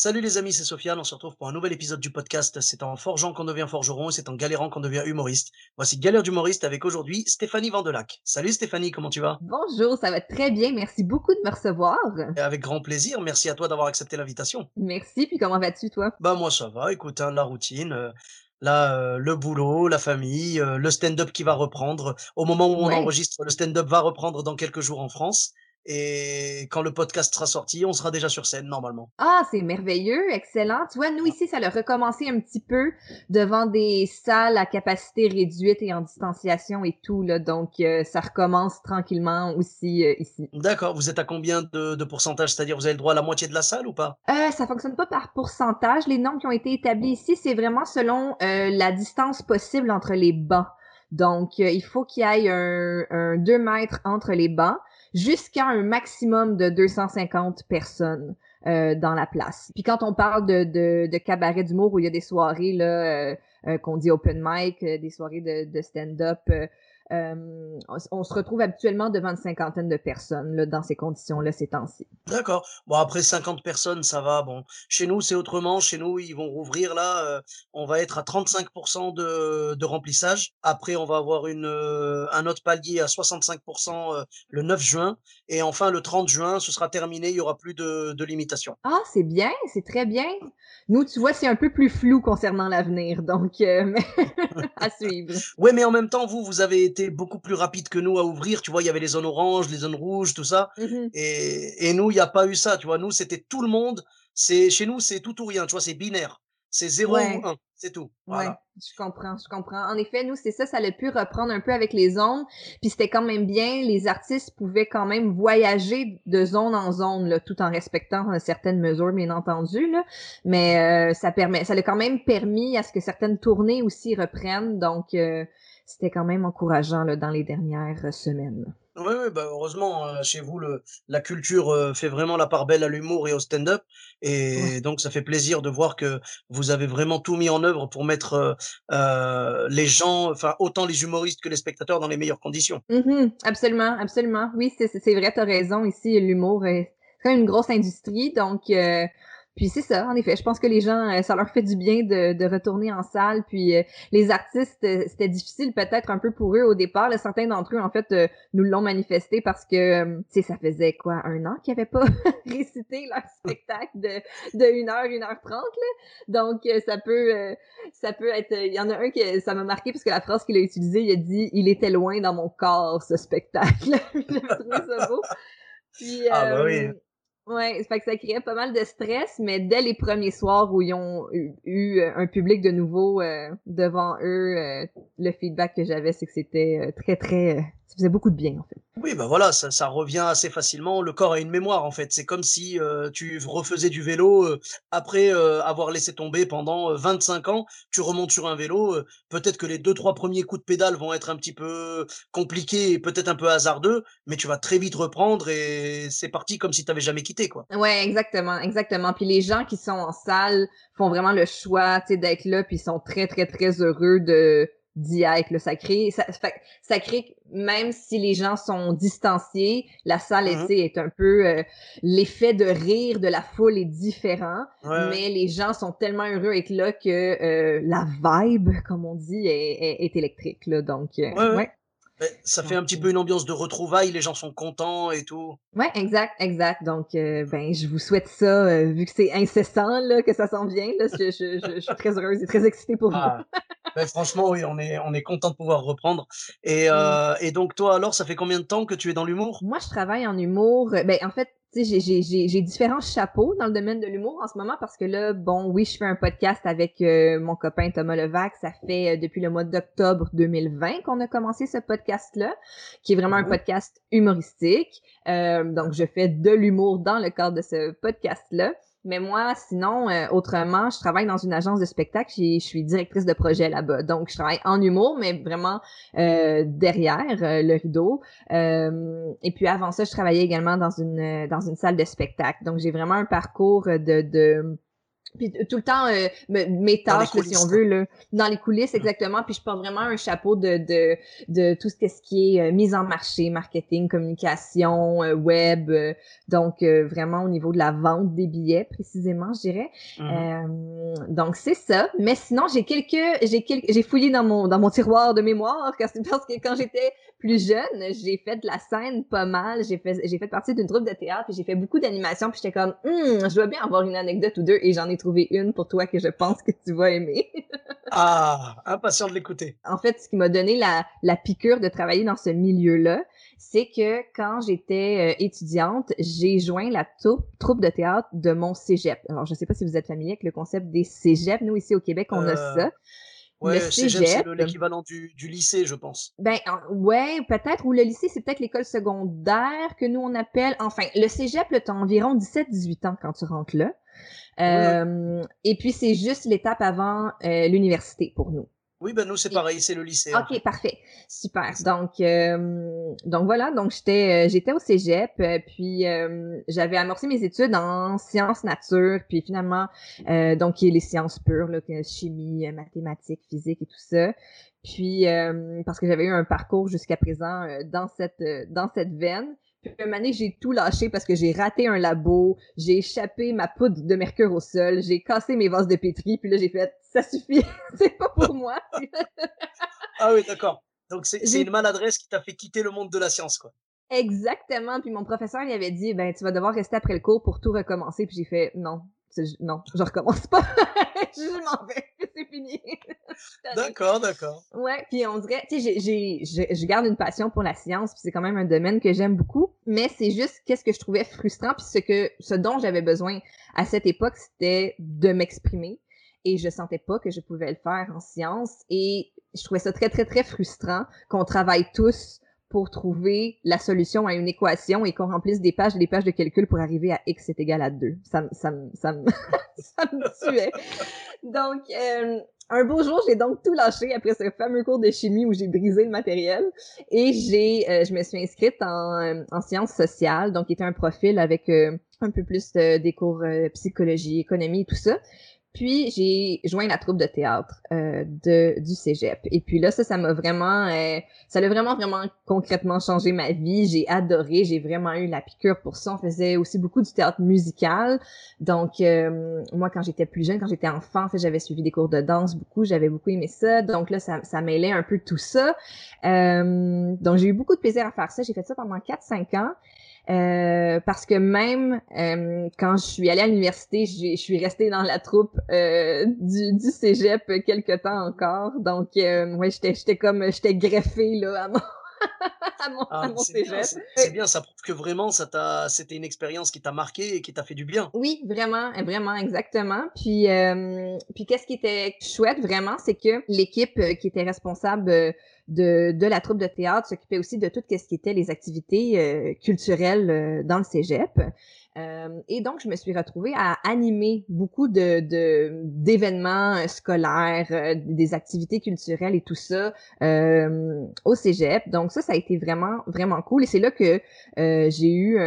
Salut les amis, c'est Sofiane, on se retrouve pour un nouvel épisode du podcast. C'est en forgeant qu'on devient forgeron et c'est en galérant qu'on devient humoriste. Voici Galère d'humoriste avec aujourd'hui Stéphanie Vandelac. Salut Stéphanie, comment tu vas? Bonjour, ça va très bien. Merci beaucoup de me recevoir. Et Avec grand plaisir, merci à toi d'avoir accepté l'invitation. Merci, puis comment vas-tu, toi? Bah moi ça va, écoute, hein, la routine, euh, là euh, le boulot, la famille, euh, le stand-up qui va reprendre. Au moment où on Ouais. enregistre, le stand-up va reprendre dans quelques jours en France. Et quand le podcast sera sorti, on sera déjà sur scène normalement. Ah, c'est merveilleux, excellent. Tu vois, nous ici, ça a recommencé un petit peu devant des salles à capacité réduite et en distanciation et tout, là. Donc, euh, ça recommence tranquillement aussi euh, ici. D'accord, vous êtes à combien de, de pourcentage? C'est-à-dire vous avez le droit à la moitié de la salle ou pas? Euh, ça fonctionne pas par pourcentage. Les nombres qui ont été établis ici, c'est vraiment selon euh, la distance possible entre les bancs. Donc, il faut qu'il y ait un, un 2 mètres entre les bancs jusqu'à un maximum de 250 personnes euh, dans la place. Puis quand on parle de, de, de cabaret d'humour où il y a des soirées là euh, euh, qu'on dit open mic, des soirées de stand-up, euh, on, se retrouve habituellement devant une cinquantaine de personnes là, dans ces conditions-là ces temps-ci. D'accord. Bon, après 50 personnes, ça va. Bon, chez nous, c'est autrement. Chez nous, ils vont rouvrir là. euh, on va être à 35% de, de remplissage. Après, on va avoir une, euh, un autre palier à 65% euh, le 9 juin. Et enfin, le 30 juin, ce sera terminé. Il y aura plus de, de limitation. Ah, c'est bien, c'est très bien. Nous, tu vois, c'est un peu plus flou concernant l'avenir, donc à suivre. Ouais, mais en même temps, vous, vous avez été beaucoup plus rapide que nous à ouvrir. Tu vois, il y avait les zones oranges, les zones rouges, tout ça. Mhm. Et, et nous, il n'y a pas eu ça. Tu vois, nous, c'était tout le monde. C'est chez nous, c'est tout ou rien. Tu vois, c'est binaire. C'est 0 Ouais. ou 1. C'est tout. Ouais, Voilà. je comprends, je comprends. En effet, nous, c'est ça, ça l'a pu reprendre un peu avec les zones, puis c'était quand même bien, les artistes pouvaient quand même voyager de zone en zone, là, tout en respectant euh, certaines mesures, bien entendu, là. Mais euh, ça permet, ça l'a quand même permis à ce que certaines tournées aussi reprennent, donc euh, c'était quand même encourageant là, dans les dernières euh, semaines. Oui, oui, bah heureusement, euh, chez vous, le, la culture euh, fait vraiment la part belle à l'humour et au stand-up. Et Ouais. donc, ça fait plaisir de voir que vous avez vraiment tout mis en œuvre pour mettre euh, les gens, enfin, autant les humoristes que les spectateurs dans les meilleures conditions. Mhm, absolument, absolument. Oui, c'est vrai, t'as raison. Ici, l'humour est c'est quand même une grosse industrie, donc puis c'est ça, en effet. Je pense que les gens, euh, ça leur fait du bien de, de retourner en salle. Puis euh, les artistes, euh, c'était difficile peut-être un peu pour eux au départ. Là, certains d'entre eux, en fait, euh, nous l'ont manifesté parce que, tu sais, ça faisait quoi, un an qu'ils n'avaient pas récité leur spectacle de de 1h, 1h30, là. Donc, ça peut, euh, ça peut être. Il y en a un qui ça m'a marqué parce que la phrase qu'il a utilisée, il a dit Il était loin dans mon corps, ce spectacle. J'ai trouvé ça beau. Puis, Ah, bah oui. Ouais, ça fait que ça créait pas mal de stress, mais dès les premiers soirs où ils ont eu, eu, euh, un public de nouveau euh, devant eux, euh, le feedback que j'avais, c'est que c'était très, très... euh, ça faisait beaucoup de bien, en fait. Oui, bah voilà, ça, ça revient assez facilement. Le corps a une mémoire, en fait. C'est comme si euh, tu refaisais du vélo euh, après euh, avoir laissé tomber pendant euh, 25 ans. Tu remontes sur un vélo. euh, peut-être que les deux, trois premiers coups de pédale vont être un petit peu compliqués et peut-être un peu hasardeux, mais tu vas très vite reprendre et c'est parti comme si tu n'avais jamais quitté, quoi. Ouais, exactement, exactement. Puis les gens qui sont en salle font vraiment le choix, tu sais, d'être là, puis ils sont très, très, très heureux de d'y être. Là. Ça crée, ça, fait ça crée, même si les gens sont distanciés, la salle, tu sais, est un peu euh, l'effet de rire de la foule est différent, Ouais, ouais. mais les gens sont tellement heureux d'être là que euh, la vibe, comme on dit, est, est, est électrique. Là. Donc, euh, Ouais, ouais. Ben, ça fait un petit peu une ambiance de retrouvailles, les gens sont contents et tout. Ouais, exact, exact. Donc, euh, ben, je vous souhaite ça, euh, vu que c'est incessant, là, que ça s'en vient. Là, je, je, je, je suis très heureuse et très excitée pour vous. Ah, ben, franchement, oui, on est, on est content de pouvoir reprendre. Et, euh, et donc, toi, alors, ça fait combien de temps que tu es dans l'humour? Moi, je travaille en humour. euh, Ben, en fait, j'ai différents chapeaux dans le domaine de l'humour en ce moment parce que là, bon, oui, je fais un podcast avec euh, mon copain Thomas Levac. Ça fait euh, depuis le mois d'octobre 2020 qu'on a commencé ce podcast-là, qui est vraiment un podcast humoristique. Euh, donc, je fais de l'humour dans le cadre de ce podcast-là. Mais moi, sinon, euh, autrement, je travaille dans une agence de spectacle. Je suis directrice de projet là-bas. Donc, je travaille en humour, mais vraiment euh, derrière euh, le rideau. et puis avant ça, je travaillais également dans une dans une salle de spectacle. Donc, j'ai vraiment un parcours de, de puis tout le temps euh, mes tâches si on veut là, dans les coulisses exactement. Puis je porte vraiment un chapeau de de, de tout ce, qui est euh, mise en marché marketing communication euh, web donc vraiment au niveau de la vente des billets précisément je dirais. Mm-hmm. donc c'est ça. Mais sinon j'ai quelques j'ai quelques j'ai fouillé dans mon dans mon tiroir de mémoire parce que quand j'étais plus jeune j'ai fait de la scène pas mal. J'ai fait j'ai fait partie d'une troupe de théâtre puis j'ai fait beaucoup d'animation puis j'étais comme hum, je dois bien avoir une anecdote ou deux et j'en ai trouvé une pour toi que je pense que tu vas aimer. ah, impatient de l'écouter. En fait, ce qui m'a donné la, la piqûre de travailler dans ce milieu-là, c'est que quand j'étais euh, étudiante, j'ai joint la troupe de théâtre de mon cégep. Alors, je ne sais pas si vous êtes familier avec le concept des cégeps. Nous, ici au Québec, on a euh, ça. Ouais, c'est l'équivalent du, du, lycée, je pense. Ben ouais, peut-être. Ou le lycée, c'est peut-être l'école secondaire que nous on appelle. Enfin, le cégep, t'as environ 17-18 ans quand tu rentres là. Euh, et puis, c'est juste l'étape avant euh, l'université pour nous. Oui, ben nous c'est pareil, c'est le lycée. Ok, parfait, super. Donc, euh, donc voilà, donc j'étais j'étais au cégep, puis j'avais amorcé mes études en sciences nature, puis finalement donc les sciences pures, là, chimie, mathématiques, physique et tout ça. Puis parce que j'avais eu un parcours jusqu'à présent dans cette dans cette veine. Puis une année, j'ai tout lâché parce que j'ai raté un labo, j'ai échappé ma poudre de mercure au sol, j'ai cassé mes vases de pétri, puis là, j'ai fait « ça suffit, c'est pas pour moi ». Ah oui, d'accord. Donc, c'est une maladresse qui t'a fait quitter le monde de la science, quoi. Exactement. Puis mon professeur, il avait dit « ben, tu vas devoir rester après le cours pour tout recommencer ». Puis j'ai fait « non, non, je recommence pas. je m'en vais, c'est fini. d'accord, d'accord. Ouais, puis on dirait, tu sais, j'ai, je garde une passion pour la science, puis c'est quand même un domaine que j'aime beaucoup, mais c'est juste qu'est-ce que je trouvais frustrant, puis ce que, ce dont j'avais besoin à cette époque, c'était de m'exprimer, et je sentais pas que je pouvais le faire en science, et je trouvais ça très, très, très frustrant qu'on travaille tous pour trouver la solution à une équation et qu'on remplisse des pages et des pages de calcul pour arriver à x est égal à 2. Ça, ça, ça, ça me tuait. Donc, euh, un beau jour, j'ai donc tout lâché après ce fameux cours de chimie où j'ai brisé le matériel et j'ai, euh, je me suis inscrite en, euh, en sciences sociales, donc qui était un profil avec un peu plus des cours psychologie, économie, tout ça. Puis j'ai joint la troupe de théâtre euh, de du cégep. Et puis là, ça, ça m'a vraiment, euh, ça a vraiment, vraiment concrètement changé ma vie. J'ai adoré, j'ai vraiment eu la piqûre pour ça. On faisait aussi beaucoup du théâtre musical. Donc euh, moi, quand j'étais plus jeune, quand j'étais enfant, en fait, j'avais suivi des cours de danse beaucoup. J'avais beaucoup aimé ça. Donc là, ça, ça mêlait un peu tout ça. donc j'ai eu beaucoup de plaisir à faire ça. J'ai fait ça pendant 4-5 ans. Euh, parce que même euh, quand je suis allée à l'université, je suis restée dans la troupe euh, du, du cégep quelque temps encore. Donc, ouais, j'étais, j'étais comme, j'étais greffée là à mon, à mon, ah. C'est bien, ça prouve que vraiment, ça t'a, c'était une expérience qui t'a marqué et qui t'a fait du bien. Oui, vraiment, vraiment, exactement. Puis, puis qu'est-ce qui était chouette vraiment, c'est que l'équipe qui était responsable de, de la troupe de théâtre s'occupait aussi de tout ce qui était les activités euh, culturelles euh, dans le cégep. Euh, et donc, je me suis retrouvée à animer beaucoup de d'événements euh, scolaires, euh, des activités culturelles et tout ça euh, au cégep. Donc ça, ça a été vraiment vraiment cool. Et c'est là que j'ai eu,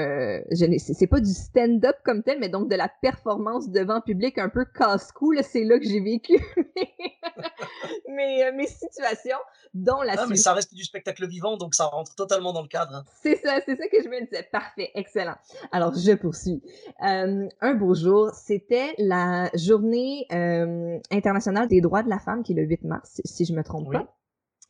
c'est pas du stand-up comme tel, mais donc de la performance devant public un peu casse-cou. C'est là que j'ai vécu mes, mes, situations, dont la. Ah, mais ça reste du spectacle vivant, donc ça rentre totalement dans le cadre. Hein. C'est ça, c'est ça que je me disais. Parfait, excellent. Alors je poursuis euh, un beau jour, c'était la journée euh, internationale des droits de la femme qui est le 8 mars, si je me trompe pas.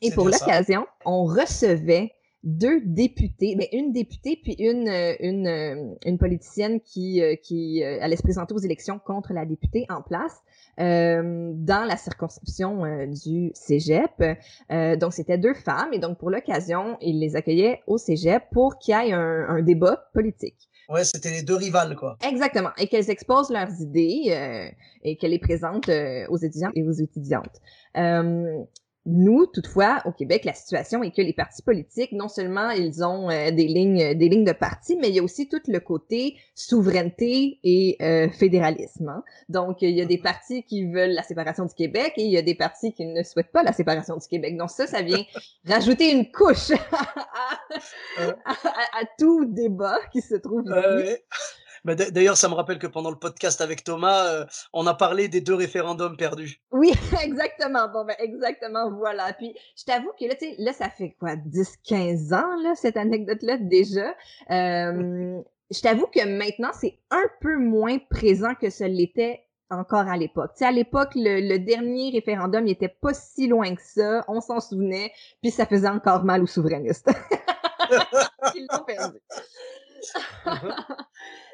Et pour l'occasion, on recevait deux députés, mais une députée puis une une, une politicienne qui qui allait se présenter aux élections contre la députée en place euh, dans la circonscription du Cégep. Euh, donc c'était deux femmes et donc pour l'occasion, ils les accueillaient au Cégep pour qu'il y ait un, un débat politique. Ouais, c'était les deux rivales, quoi. Exactement. Et qu'elles exposent leurs idées euh, et qu'elles les présentent euh, aux étudiants et aux étudiantes. Euh, nous, toutefois, au Québec, la situation est que les partis politiques, non seulement ils ont euh, des lignes, des lignes de parti, mais il y a aussi tout le côté souveraineté et euh, fédéralisme. Hein. Donc, il y a des partis qui veulent la séparation du Québec et il y a des partis qui ne souhaitent pas la séparation du Québec. Donc ça, ça vient rajouter une couche à, à, tout débat qui se trouve ici. Bah, d'ailleurs, ça me rappelle que pendant le podcast avec Thomas, euh, on a parlé des deux référendums perdus. Oui, exactement. Bon, ben, exactement, voilà. Puis, je t'avoue que là, tu sais, là, ça fait quoi, 10, 15 ans, là, cette anecdote-là, déjà? Euh, je t'avoue que maintenant, c'est un peu moins présent que ce l'était encore à l'époque. Tu sais, à l'époque, le, dernier référendum, il était pas si loin que ça. On s'en souvenait, puis ça faisait encore mal aux souverainistes. Ils l'ont perdu.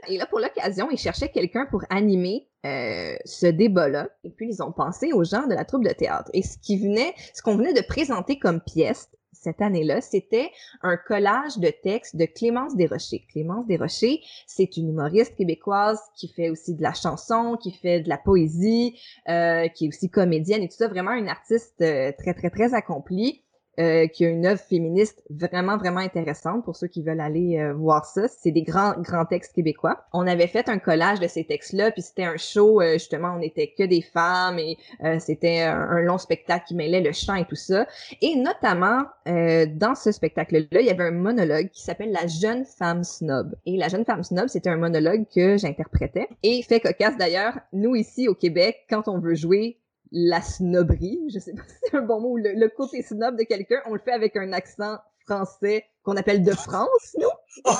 Et là, pour l'occasion, ils cherchaient quelqu'un pour animer euh, ce débat-là. Et puis, ils ont pensé aux gens de la troupe de théâtre. Et ce qui venait, ce qu'on venait de présenter comme pièce cette année-là, c'était un collage de textes de Clémence Desrochers. Clémence Desrochers, c'est une humoriste québécoise qui fait aussi de la chanson, qui fait de la poésie, euh, qui est aussi comédienne et tout ça. Vraiment une artiste euh, très, très, très accomplie. Euh, qui a une œuvre féministe vraiment, vraiment intéressante pour ceux qui veulent aller euh, voir ça. C'est des grands, grands textes québécois. On avait fait un collage de ces textes-là, puis c'était un show, euh, justement, on n'était que des femmes et c'était un, long spectacle qui mêlait le chant et tout ça. Et notamment, dans ce spectacle-là, il y avait un monologue qui s'appelle La jeune femme snob. Et La jeune femme snob, c'était un monologue que j'interprétais. Et fait cocasse d'ailleurs, nous ici au Québec, quand on veut jouer la snobberie, je sais pas si c'est un bon mot, le, le côté snob de quelqu'un, on le fait avec un accent français qu'on appelle de France, nous.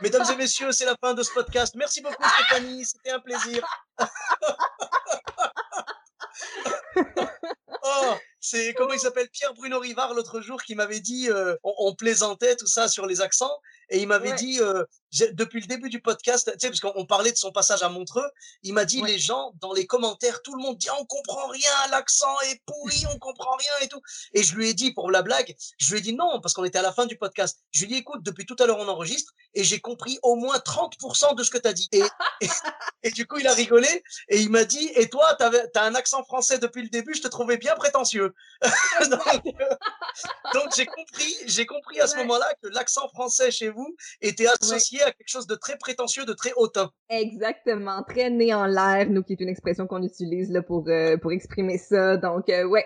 Mesdames et messieurs, c'est la fin de ce podcast. Merci beaucoup Stéphanie, c'était un plaisir. oh, c'est comment il s'appelle? Pierre Bruno Rivard l'autre jour qui m'avait dit euh, on, plaisantait tout ça sur les accents et il m'avait dit euh, depuis le début du podcast, tu sais, parce qu'on parlait de son passage à Montreux, il m'a dit les gens dans les commentaires, tout le monde dit on comprend rien, l'accent est pourri, on comprend rien et tout. Et je lui ai dit pour la blague, je lui ai dit non parce qu'on était à la fin du podcast. Je lui ai dit écoute, depuis tout à l'heure on enregistre et j'ai compris au moins 30% de ce que tu as dit. Et, et, du coup il a rigolé et il m'a dit et toi tu as un accent français depuis le début, je te trouvais bien prétentieux. donc j'ai compris, j'ai compris à ce moment-là que l'accent français chez vous était associé à quelque chose de très prétentieux, de très hautain. Exactement, très né en l'air, nous qui est une expression qu'on utilise là pour euh, pour exprimer ça. Donc euh, ouais,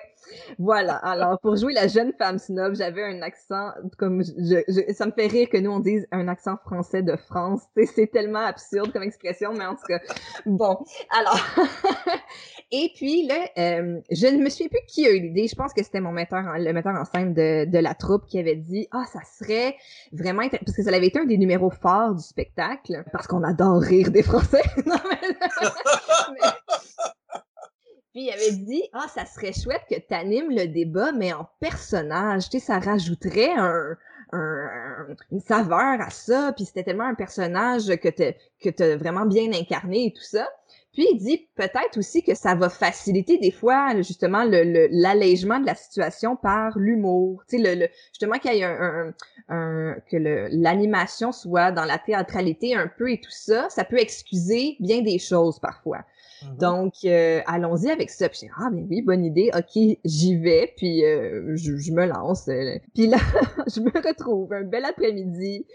voilà. Alors pour jouer la jeune femme snob, j'avais un accent comme ça me fait rire que nous on dise un accent français de France. C'est tellement absurde comme expression, mais en tout cas bon. Alors et puis là, euh, je ne me souviens plus qui a eu l'idée. Je pense que c'était mon metteur, le metteur en scène de, de la troupe qui avait dit ah ça serait vraiment parce que ça avait été un des numéros forts du spectacle parce qu'on adore rire des Français. Puis il avait dit ah ça serait chouette que tu animes le débat mais en personnage, tu sais ça rajouterait un, une saveur à ça, puis c'était tellement un personnage que tu que t'as vraiment bien incarné et tout ça. Puis il dit peut-être aussi que ça va faciliter des fois justement l'allègement le, de la situation par l'humour. Tu sais, justement qu'il y ait un, un, que l'animation soit dans la théâtralité un peu et tout ça, ça peut excuser bien des choses parfois. Mm-hmm. Donc, euh, allons-y avec ça. Puis, ah, ben oui, bonne idée. OK, j'y vais. Puis, euh, je, je, me lance. Puis là, je me retrouve un bel après-midi.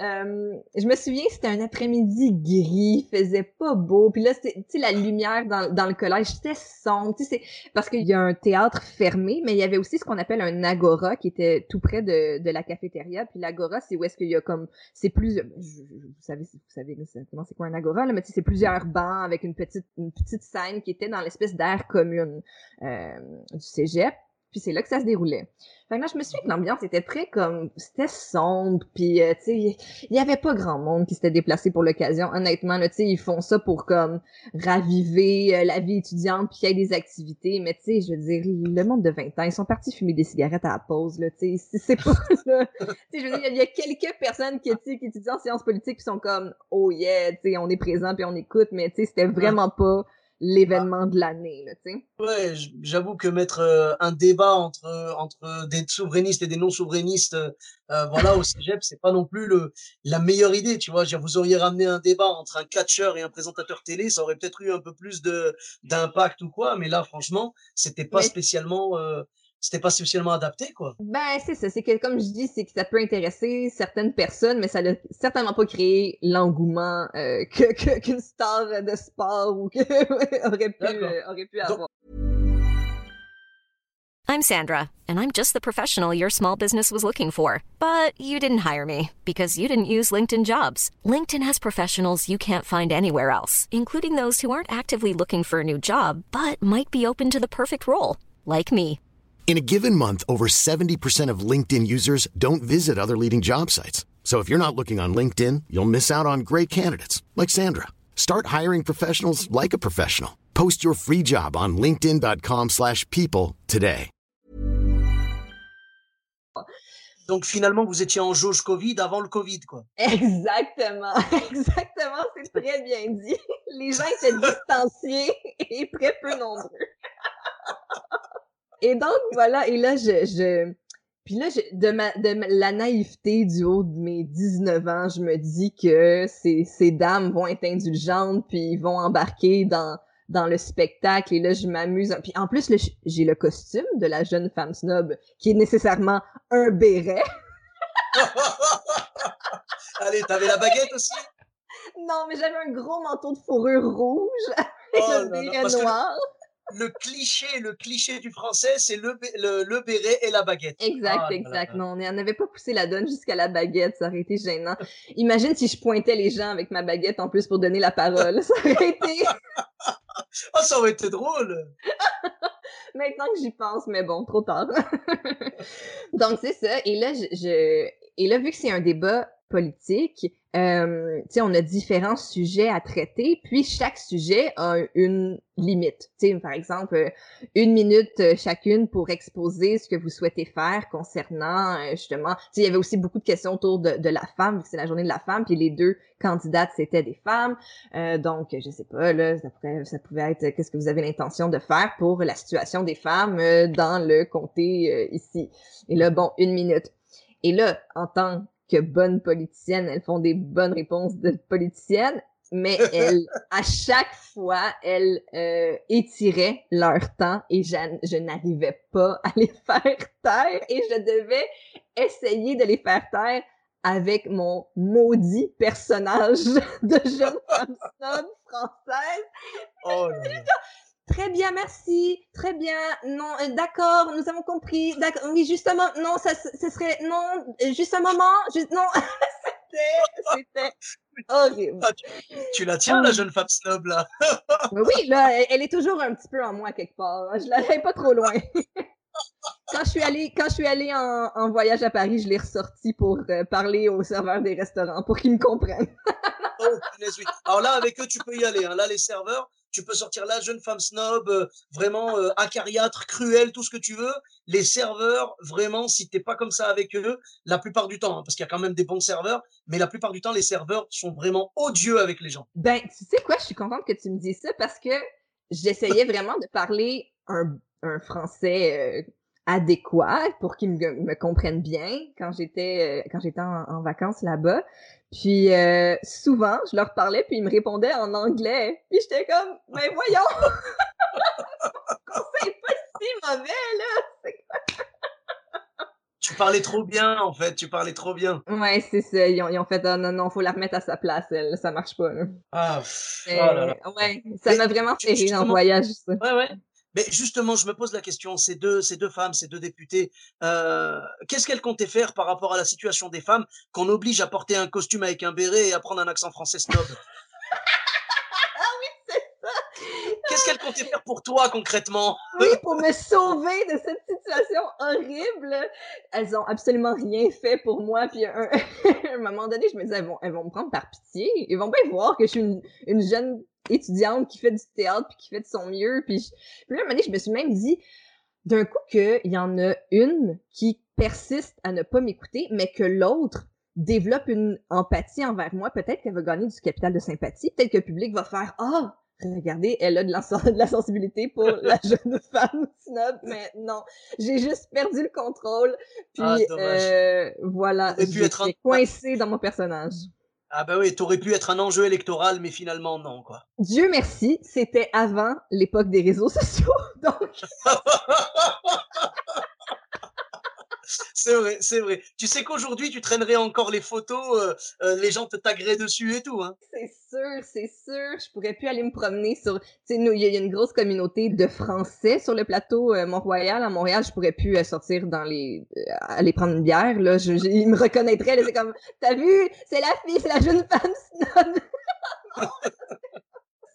Euh, je me souviens, c'était un après-midi gris, faisait pas beau. Puis là, tu sais, la lumière dans, le collège, c'était sombre. Tu sais, parce qu'il y a un théâtre fermé, mais il y avait aussi ce qu'on appelle un agora qui était tout près de, la cafétéria. Puis l'agora, c'est où est-ce qu'il y a comme, c'est plus, vous savez, vous savez exactement c'est quoi un agora là, mais c'est plusieurs bancs avec une petite, une petite scène qui était dans l'espèce d'air commune euh, du cégep. Puis c'est là que ça se déroulait. Fait que là, je me suis dit que l'ambiance était très comme... C'était sombre, puis, euh, tu sais, il y avait pas grand monde qui s'était déplacé pour l'occasion. Honnêtement, tu sais, ils font ça pour, comme, raviver euh, la vie étudiante, puis qu'il y ait des activités. Mais, tu sais, je veux dire, le monde de 20 ans, ils sont partis fumer des cigarettes à la pause, là, tu sais. C'est pas, là... tu sais, je veux dire, il y a quelques personnes qui, qui étudient en sciences politiques qui sont comme, oh yeah, tu sais, on est présent, puis on écoute. Mais, tu sais, c'était vraiment pas l'événement de l'année, là, tu sais. Ouais, j'avoue que mettre euh, un débat entre entre des souverainistes et des non-souverainistes, euh, voilà, au cégep, c'est pas non plus le la meilleure idée, tu vois. Vous auriez ramené un débat entre un catcheur et un présentateur télé, ça aurait peut-être eu un peu plus de d'impact ou quoi, mais là, franchement, c'était pas spécialement c'était pas spécialement adapté, quoi. Ben, c'est ça. C'est que, comme je dis, c'est que ça peut intéresser certaines personnes, mais ça n'a certainement pas créé l'engouement euh, que, qu'une star de sport ou que aurait pu, euh, aurait pu avoir. I'm Sandra, and I'm just the professional your small business was looking for. But you didn't hire me because you didn't use LinkedIn jobs. LinkedIn has professionals you can't find anywhere else, including those who aren't actively looking for a new job, but might be open to the perfect role, like me. In a given month, over 70% of LinkedIn users don't visit other leading job sites. So if you're not looking on LinkedIn, you'll miss out on great candidates like Sandra. Start hiring professionals like a professional. Post your free job on linkedin.com/people today. Donc finalement, vous étiez en jauge Covid avant le Covid quoi. Exactement. Exactement, c'est très bien dit. Les gens étaient distanciés et très peu nombreux. Et donc, voilà, et là, je... je... Puis là, je, de, ma, de la naïveté du haut de mes 19 ans, je me dis que ces, ces dames vont être indulgentes, puis ils vont embarquer dans, dans le spectacle, et là, je m'amuse. Puis en plus, j'ai le costume de la jeune femme snob, qui est nécessairement un béret. Allez, t'avais la baguette aussi? Non, mais j'avais un gros manteau de fourrure rouge avec oh, un béret noir le cliché, le cliché du français, c'est le, le, béret et la baguette. Exact, ah, exact. Non, on n'avait pas poussé la donne jusqu'à la baguette, ça aurait été gênant. Imagine si je pointais les gens avec ma baguette en plus pour donner la parole. Ça aurait été. oh, ça aurait été drôle! Maintenant que j'y pense, mais bon, trop tard. Donc, c'est ça. Et là, je, Et là, vu que c'est un débat politique, euh, on a différents sujets à traiter, puis chaque sujet a une limite. sais, par exemple, euh, une minute euh, chacune pour exposer ce que vous souhaitez faire concernant euh, justement. Il y avait aussi beaucoup de questions autour de, la femme, c'est la journée de la femme, puis les deux candidates c'était des femmes. donc, je sais pas là, ça, pourrait, ça pouvait être qu'est-ce que vous avez l'intention de faire pour la situation des femmes dans le comté ici. Et là, bon, une minute. Et là, en tant que bonnes politiciennes, elles font des bonnes réponses de politiciennes, mais elles, à chaque fois, elles euh, étiraient leur temps et je, je n'arrivais pas à les faire taire et je devais essayer de les faire taire avec mon maudit personnage de jeune femme snob française. Oh, Très bien, merci. Très bien. Non, euh, d'accord, nous avons compris. D'accord. Oui, justement, non, ça, ce serait, non, juste un moment. Juste, non, c'était, c'était horrible. Ah, tu, la tiens, la jeune femme snob, là? oui, là, elle, est toujours un petit peu en moi quelque part. Je l'avais pas trop loin. quand je suis allée, quand je suis allée en, en voyage à Paris, je l'ai ressorti pour euh, parler aux serveurs des restaurants pour qu'ils me comprennent. oh, oui. Alors là, avec eux, tu peux y aller. Hein. Là, les serveurs, tu peux sortir la jeune femme snob, euh, vraiment euh, acariâtre, cruelle, tout ce que tu veux. Les serveurs, vraiment, si t'es pas comme ça avec eux, la plupart du temps, hein, parce qu'il y a quand même des bons serveurs, mais la plupart du temps, les serveurs sont vraiment odieux avec les gens. Ben, tu sais quoi, je suis contente que tu me dises ça parce que j'essayais vraiment de parler un, un français euh, adéquat pour qu'ils me, comprennent bien quand j'étais euh, quand j'étais en, vacances là-bas. Puis euh, souvent, je leur parlais puis ils me répondaient en anglais. Puis j'étais comme mais voyons. c'est pas si mauvais là. tu parlais trop bien en fait, tu parlais trop bien. Ouais, c'est ça, ils ont, fait ah, non non, faut la remettre à sa place, elle, ça marche pas. Ah, oh là là. ouais, ça m'a vraiment fait rire en voyage ça. Ouais ouais. Mais justement, je me pose la question, ces deux, ces deux femmes, ces deux députés, euh, qu'est-ce qu'elles comptaient faire par rapport à la situation des femmes qu'on oblige à porter un costume avec un béret et à prendre un accent français snob? Ah oui, c'est ça Qu'est-ce qu'elles comptaient faire pour toi concrètement? Oui, pour me sauver de cette situation horrible. Elles ont absolument rien fait pour moi. Puis à un, moment donné, je me disais, elles vont, elles vont me prendre par pitié. Ils vont bien voir que je suis une, une jeune étudiante qui fait du théâtre puis qui fait de son mieux. Puis, je... puis là, un moment donné, je me suis même dit, d'un coup, qu'il y en a une qui persiste à ne pas m'écouter, mais que l'autre développe une empathie envers moi. Peut-être qu'elle va gagner du capital de sympathie. Peut-être que le public va faire, ah, regardez, elle a de la, de la sensibilité pour la jeune femme snob, mais non, j'ai juste perdu le contrôle, puis Ah, euh, voilà, être un- coincée dans mon personnage. Ah bah oui, t'aurais pu être un enjeu électoral, mais finalement non, quoi. Dieu merci, c'était avant l'époque des réseaux sociaux, donc c'est vrai, c'est vrai. Tu sais qu'aujourd'hui, tu traînerais encore les photos, euh, euh, les gens te tagueraient dessus et tout, hein? c'est sûr, c'est sûr, je pourrais plus aller me promener sur, tu sais, nous, il y, a- il y a une grosse communauté de Français sur le plateau euh, Mont-Royal, à Montréal, je pourrais plus euh, sortir dans les, aller prendre une bière, là, je, je- ils me reconnaîtraient, c'est comme, t'as vu, c'est la fille, c'est la jeune femme snob.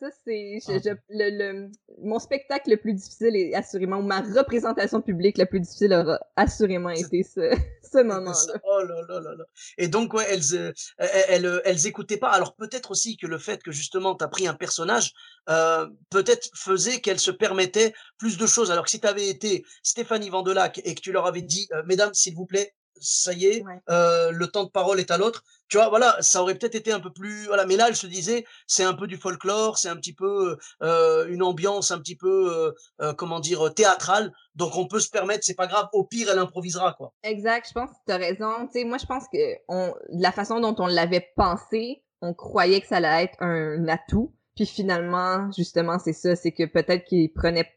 Ça, c'est, je- je- le, le- mon spectacle le plus difficile est assurément, ou ma représentation publique la plus difficile aura assurément été ce, ce moment-là. Oh là là là là. Et donc, ouais, elles, euh, elles, elles, elles écoutaient pas. Alors peut-être aussi que le fait que justement tu as pris un personnage, euh, peut-être faisait qu'elles se permettaient plus de choses. Alors que si tu avais été Stéphanie Vandelac et que tu leur avais dit, euh, mesdames, s'il vous plaît, ça y est, Ouais. euh, le temps de parole est à l'autre. Tu vois, voilà, ça aurait peut-être été un peu plus, voilà. Mais là, elle se disait, c'est un peu du folklore, c'est un petit peu euh, une ambiance un petit peu, euh, euh, comment dire, théâtrale. Donc on peut se permettre, c'est pas grave. Au pire, elle improvisera, quoi. Exact, je pense que t'as raison. Tu sais, moi, je pense que on, la façon dont on l'avait pensé, on croyait que ça allait être un atout. Puis finalement, justement, c'est ça, c'est que peut-être qu'ils prenaient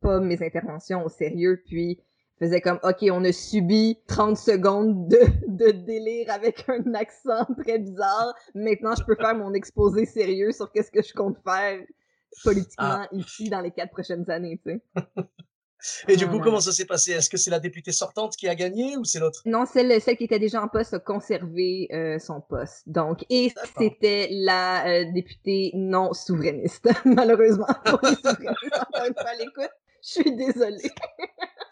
pas mes interventions au sérieux, puis faisaient comme, OK, on a subi 30 secondes de, de délire avec un accent très bizarre. Maintenant, je peux faire mon exposé sérieux sur qu'est-ce que je compte faire politiquement ici dans les quatre prochaines années, tu sais. Et du coup, Voilà. comment ça s'est passé? Est-ce que c'est la députée sortante qui a gagné ou c'est l'autre? Non, celle, celle qui était déjà en poste a conservé euh, son poste. Donc, et c'était la euh, députée non souverainiste, malheureusement. Pour les souverainistes, encore une fois, l'écoute, je suis désolée.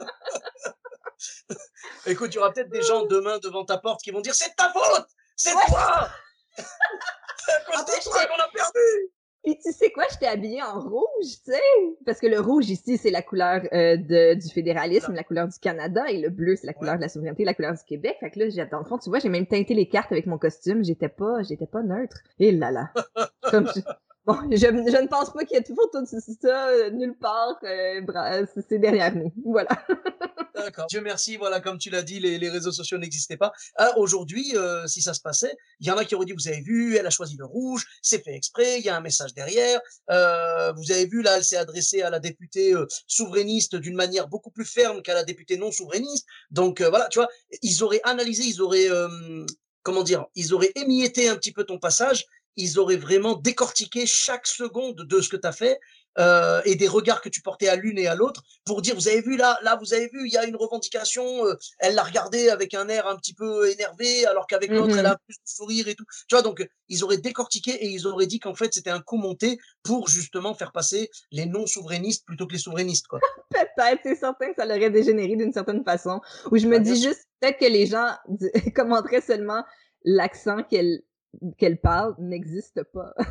Écoute, il y aura peut-être des gens demain devant ta porte qui vont dire c'est ta faute C'est Ouais. toi C'est à cause En fait, de toi qu'on a perdu Puis tu sais quoi, j'étais habillée en rouge, tu sais, parce que le rouge ici, c'est la couleur euh, de, du fédéralisme, la couleur du Canada, et le bleu, c'est la couleur de la souveraineté, la couleur du Québec. Fait que là, j'ai, dans le fond, tu vois, j'ai même teinté les cartes avec mon costume, j'étais pas, j'étais pas neutre. Et là là. Comme je- Bon, je, je ne pense pas qu'il y ait toujours tout ça euh, nulle part. euh, bra- c'est derrière nous. Voilà. D'accord. Dieu merci, voilà, comme tu l'as dit, les, les réseaux sociaux n'existaient pas. Ah, Aujourd'hui, euh, si ça se passait, il y en a qui auraient dit, vous avez vu, elle a choisi le rouge, c'est fait exprès, il y a un message derrière. Euh, vous avez vu, là, elle s'est adressée à la députée euh, souverainiste d'une manière beaucoup plus ferme qu'à la députée non souverainiste. Donc euh, voilà, tu vois, ils auraient analysé, ils auraient, euh, comment dire, ils auraient émietté un petit peu ton passage, ils auraient vraiment décortiqué chaque seconde de ce que tu as fait. euh, et des regards que tu portais à l'une et à l'autre pour dire vous avez vu là là vous avez vu il y a une revendication euh, elle l'a regardé avec un air un petit peu énervé alors qu'avec l'autre elle a plus de sourire et tout tu vois donc ils auraient décortiqué et ils auraient dit qu'en fait c'était un coup monté pour justement faire passer les non souverainistes plutôt que les souverainistes quoi Peut-être, c'est certain que ça l'aurait dégénéré d'une certaine façon. Où je me Ah, bien dis juste, peut-être que les gens commenteraient seulement l'accent qu'elle qu'elle parle n'existe pas.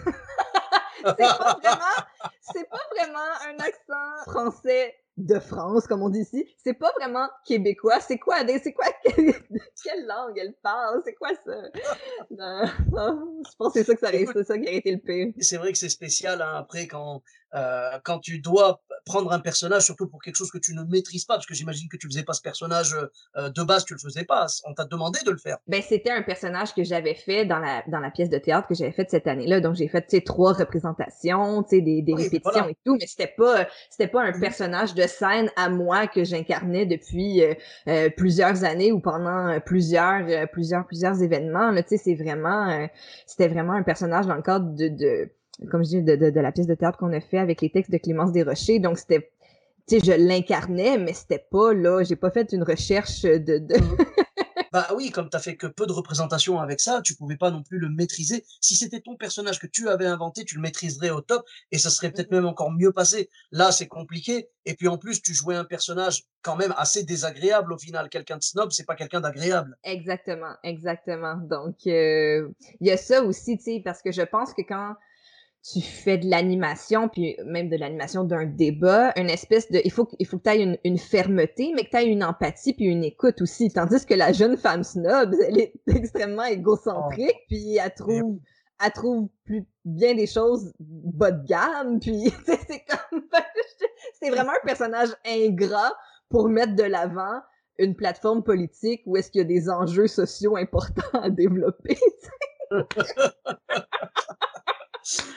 c'est pas vraiment, c'est pas vraiment un accent français de France, comme on dit ici. C'est pas vraiment québécois. C'est quoi, c'est quoi, quelle, quelle langue elle parle? C'est quoi ça? Non, non, je pense que c'est ça que ça Écoute, qui aurait été le pire. C'est vrai que c'est spécial hein, après quand euh, quand tu dois prendre un personnage surtout pour quelque chose que tu ne maîtrises pas parce que j'imagine que tu faisais pas ce personnage euh, de base tu le faisais pas on t'a demandé de le faire Ben, c'était un personnage que j'avais fait dans la, dans la pièce de théâtre que j'avais faite cette année-là. Donc, j'ai fait, tu sais, trois représentations, tu sais, des, des Oui, répétitions voilà. et tout, mais c'était pas, c'était pas un Mhm. personnage de scène à moi que j'incarnais depuis euh, euh, plusieurs années ou pendant euh, plusieurs, euh, plusieurs, plusieurs événements. Là, tu sais, c'est vraiment, euh, c'était vraiment un personnage dans le cadre de, de comme je dis, de, de, de la pièce de théâtre qu'on a fait avec les textes de Clémence Desrochers. Donc, c'était, tu sais, je l'incarnais, mais c'était pas, là, j'ai pas fait une recherche de, de, Bah oui, comme t'as fait que peu de représentations avec ça, tu pouvais pas non plus le maîtriser. Si c'était ton personnage que tu avais inventé, tu le maîtriserais au top et ça serait peut-être même encore mieux passé. Là, c'est compliqué. Et puis en plus, tu jouais un personnage quand même assez désagréable au final. Quelqu'un de snob, c'est pas quelqu'un d'agréable. Exactement, exactement. Donc, euh, il y a ça aussi, tu sais, parce que je pense que quand tu fais de l'animation, puis même de l'animation d'un débat, une espèce de... Il faut, il faut que tu aies une, une fermeté, mais que tu aies une empathie puis une écoute aussi. Tandis que la jeune femme snob, elle est extrêmement égocentrique, puis elle trouve... elle trouve plus bien des choses bas de gamme, puis c'est comme... c'est vraiment un personnage ingrat pour mettre de l'avant une plateforme politique où est-ce qu'il y a des enjeux sociaux importants à développer.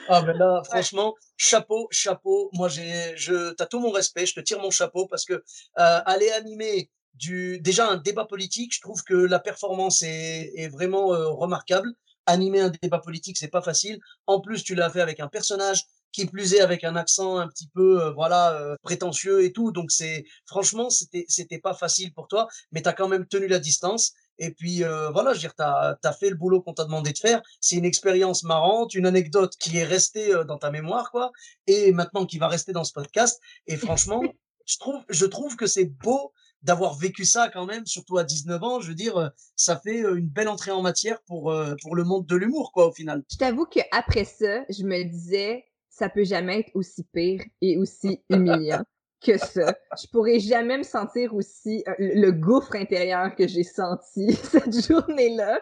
Ah ben là, franchement, chapeau, chapeau. Moi, j'ai, je, t'as tout mon respect. Je te tire mon chapeau parce que euh, aller animer du, déjà un débat politique, je trouve que la performance est, est vraiment euh, remarquable. Animer un débat politique, c'est pas facile. En plus, tu l'as fait avec un personnage qui plus est avec un accent un petit peu euh, voilà euh, prétentieux et tout donc c'est franchement c'était c'était pas facile pour toi mais tu as quand même tenu la distance et puis euh, voilà je veux dire tu as, fait le boulot qu'on t'a demandé de faire. C'est une expérience marrante une anecdote qui est restée dans ta mémoire quoi et maintenant qui va rester dans ce podcast. Et franchement je trouve je trouve que c'est beau d'avoir vécu ça quand même, surtout à 19 ans, je veux dire, ça fait une belle entrée en matière pour, pour le monde de l'humour, quoi, au final. Je t'avoue qu'après ça, je me disais, ça peut jamais être aussi pire et aussi humiliant que ça. Je pourrais jamais me sentir aussi euh, le gouffre intérieur que j'ai senti cette journée-là.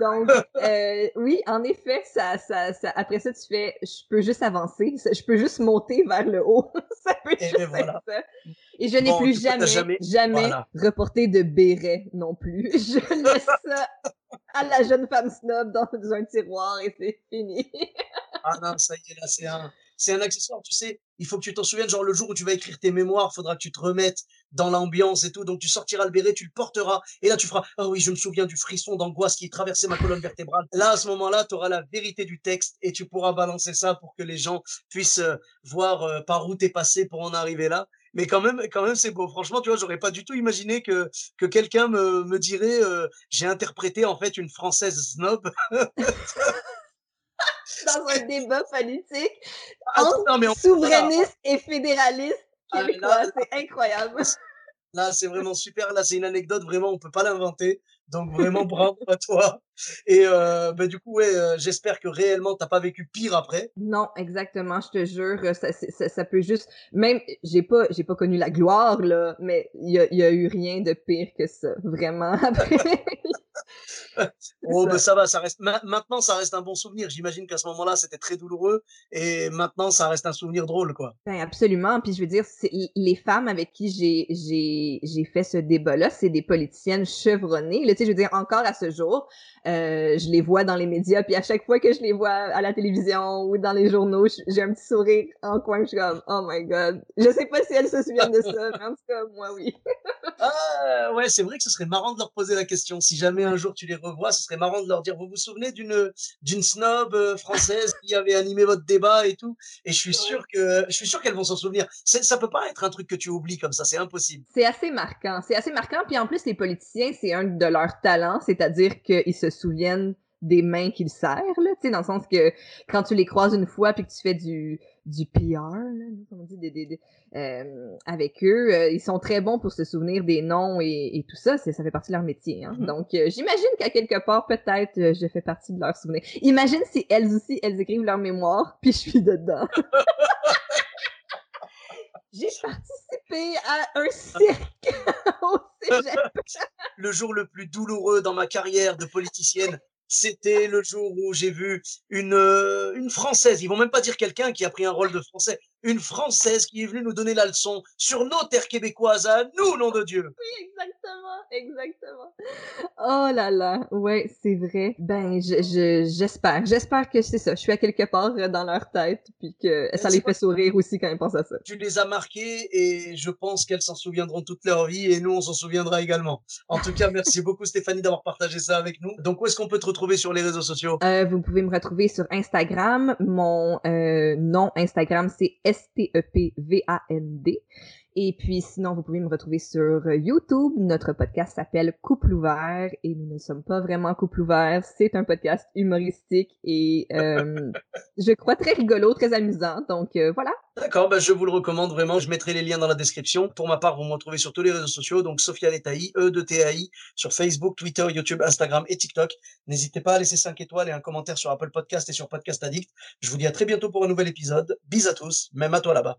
Donc, euh, oui, en effet, ça, ça, ça, après ça, tu fais, je peux juste avancer, je peux juste monter vers le haut. ça peut et juste être ça. Et je n'ai plus jamais, jamais, jamais reporté de béret non plus. Je laisse ça à la jeune femme snob dans un tiroir et c'est fini. ah non, ça y est, là, c'est un, c'est un accessoire, tu sais. Il faut que tu t'en souviennes, genre le jour où tu vas écrire tes mémoires, faudra que tu te remettes dans l'ambiance et tout. Donc tu sortiras le béret, tu le porteras, et là tu feras, ah oui, je me souviens du frisson d'angoisse qui traversait ma colonne vertébrale. Là, à ce moment-là, tu auras la vérité du texte et tu pourras balancer ça pour que les gens puissent euh, voir euh, par où t'es passé pour en arriver là mais quand même, quand même, c'est beau. Franchement, tu vois, j'aurais pas du tout imaginé que que quelqu'un me, me dirait, euh, j'ai interprété en fait une française snob. dans un débat politique ah, entre souverainiste et fédéraliste. Ah, c'est incroyable. Là, c'est vraiment super. Là, c'est une anecdote, vraiment, on peut pas l'inventer. Donc, vraiment, bravo à toi. Et euh, bah, du coup, ouais, euh, j'espère que réellement, t'as pas vécu pire après. Non, exactement, je te jure. Ça, ça, ça peut juste... Même, j'ai pas, j'ai pas connu la gloire, là, mais il y a, y a eu rien de pire que ça, vraiment, après. Oh, ça. ça va, ça reste. maintenant, ça reste un bon souvenir. J'imagine qu'à ce moment-là, c'était très douloureux, et maintenant, ça reste un souvenir drôle, quoi. Ben, absolument. Puis je veux dire, les femmes avec qui j'ai fait ce débat-là, c'est des politiciennes chevronnées. Là, tu sais, je veux dire, encore à ce jour, euh, je les vois dans les médias, puis à chaque fois que je les vois à la télévision ou dans les journaux, j'ai un petit sourire en coin, je suis comme oh my god. Je sais pas si elles se souviennent de ça, mais en tout cas moi oui. ah ouais, c'est vrai que ce serait marrant de leur poser la question. Si jamais un jour tu les revois, ce serait marrant de leur dire vous vous souvenez d'une d'une snob euh, française qui avait animé votre débat et tout? Et je suis sûr que je suis sûr qu'elles vont s'en souvenir. Ça peut pas être un truc que tu oublies comme ça, c'est impossible. C'est assez marquant, c'est assez marquant. Puis en plus les politiciens, c'est un de leurs talents, c'est-à-dire qu'ils se souviennent des mains qu'ils serrent, là, tu sais, dans le sens que quand tu les croises une fois puis que tu fais du, du PR, là, on dit, des, des, euh, avec eux, euh, ils sont très bons pour se souvenir des noms et, et tout ça, ça fait partie de leur métier. Hein? Mm-hmm. Donc, euh, j'imagine qu'à quelque part, peut-être, je fais partie de leur souvenir. Imagine si elles aussi, elles écrivent leur mémoire, puis je suis dedans. J'ai participé à un cirque au cégep. Le jour le plus douloureux dans ma carrière de politicienne, c'était le jour où j'ai vu une, euh, une Française, ils vont même pas dire quelqu'un qui a pris un rôle de Français, une Française qui est venue nous donner la leçon sur nos terres québécoises à nous, nom de Dieu. Oui, exactement, exactement. Oh là là, ouais, c'est vrai. Ben, je, j'espère, j'espère que c'est ça. Je suis à quelque part dans leur tête, puis que ça les fait sourire aussi quand ils pensent à ça. Tu les as marqués et je pense qu'elles s'en souviendront toute leur vie et nous, on s'en souviendra également. En tout cas, merci beaucoup Stéphanie d'avoir partagé ça avec nous. Donc, où est-ce qu'on peut te retrouver sur les réseaux sociaux? Euh, vous pouvez me retrouver sur Instagram. Mon euh, nom Instagram, c'est S-T-E-P-V-A-N-D. Et puis sinon, vous pouvez me retrouver sur YouTube. Notre podcast s'appelle Couple ouvert et nous ne sommes pas vraiment couple ouvert. C'est un podcast humoristique et euh, je crois très rigolo, très amusant. Donc euh, voilà. D'accord, ben je vous le recommande vraiment. Je mettrai les liens dans la description. Pour ma part, vous me retrouvez sur tous les réseaux sociaux. Donc Sophia Letaï, E de TAI, sur Facebook, Twitter, YouTube, Instagram et TikTok. N'hésitez pas à laisser 5 étoiles et un commentaire sur Apple Podcast et sur Podcast Addict. Je vous dis à très bientôt pour un nouvel épisode. Bis à tous, même à toi là-bas.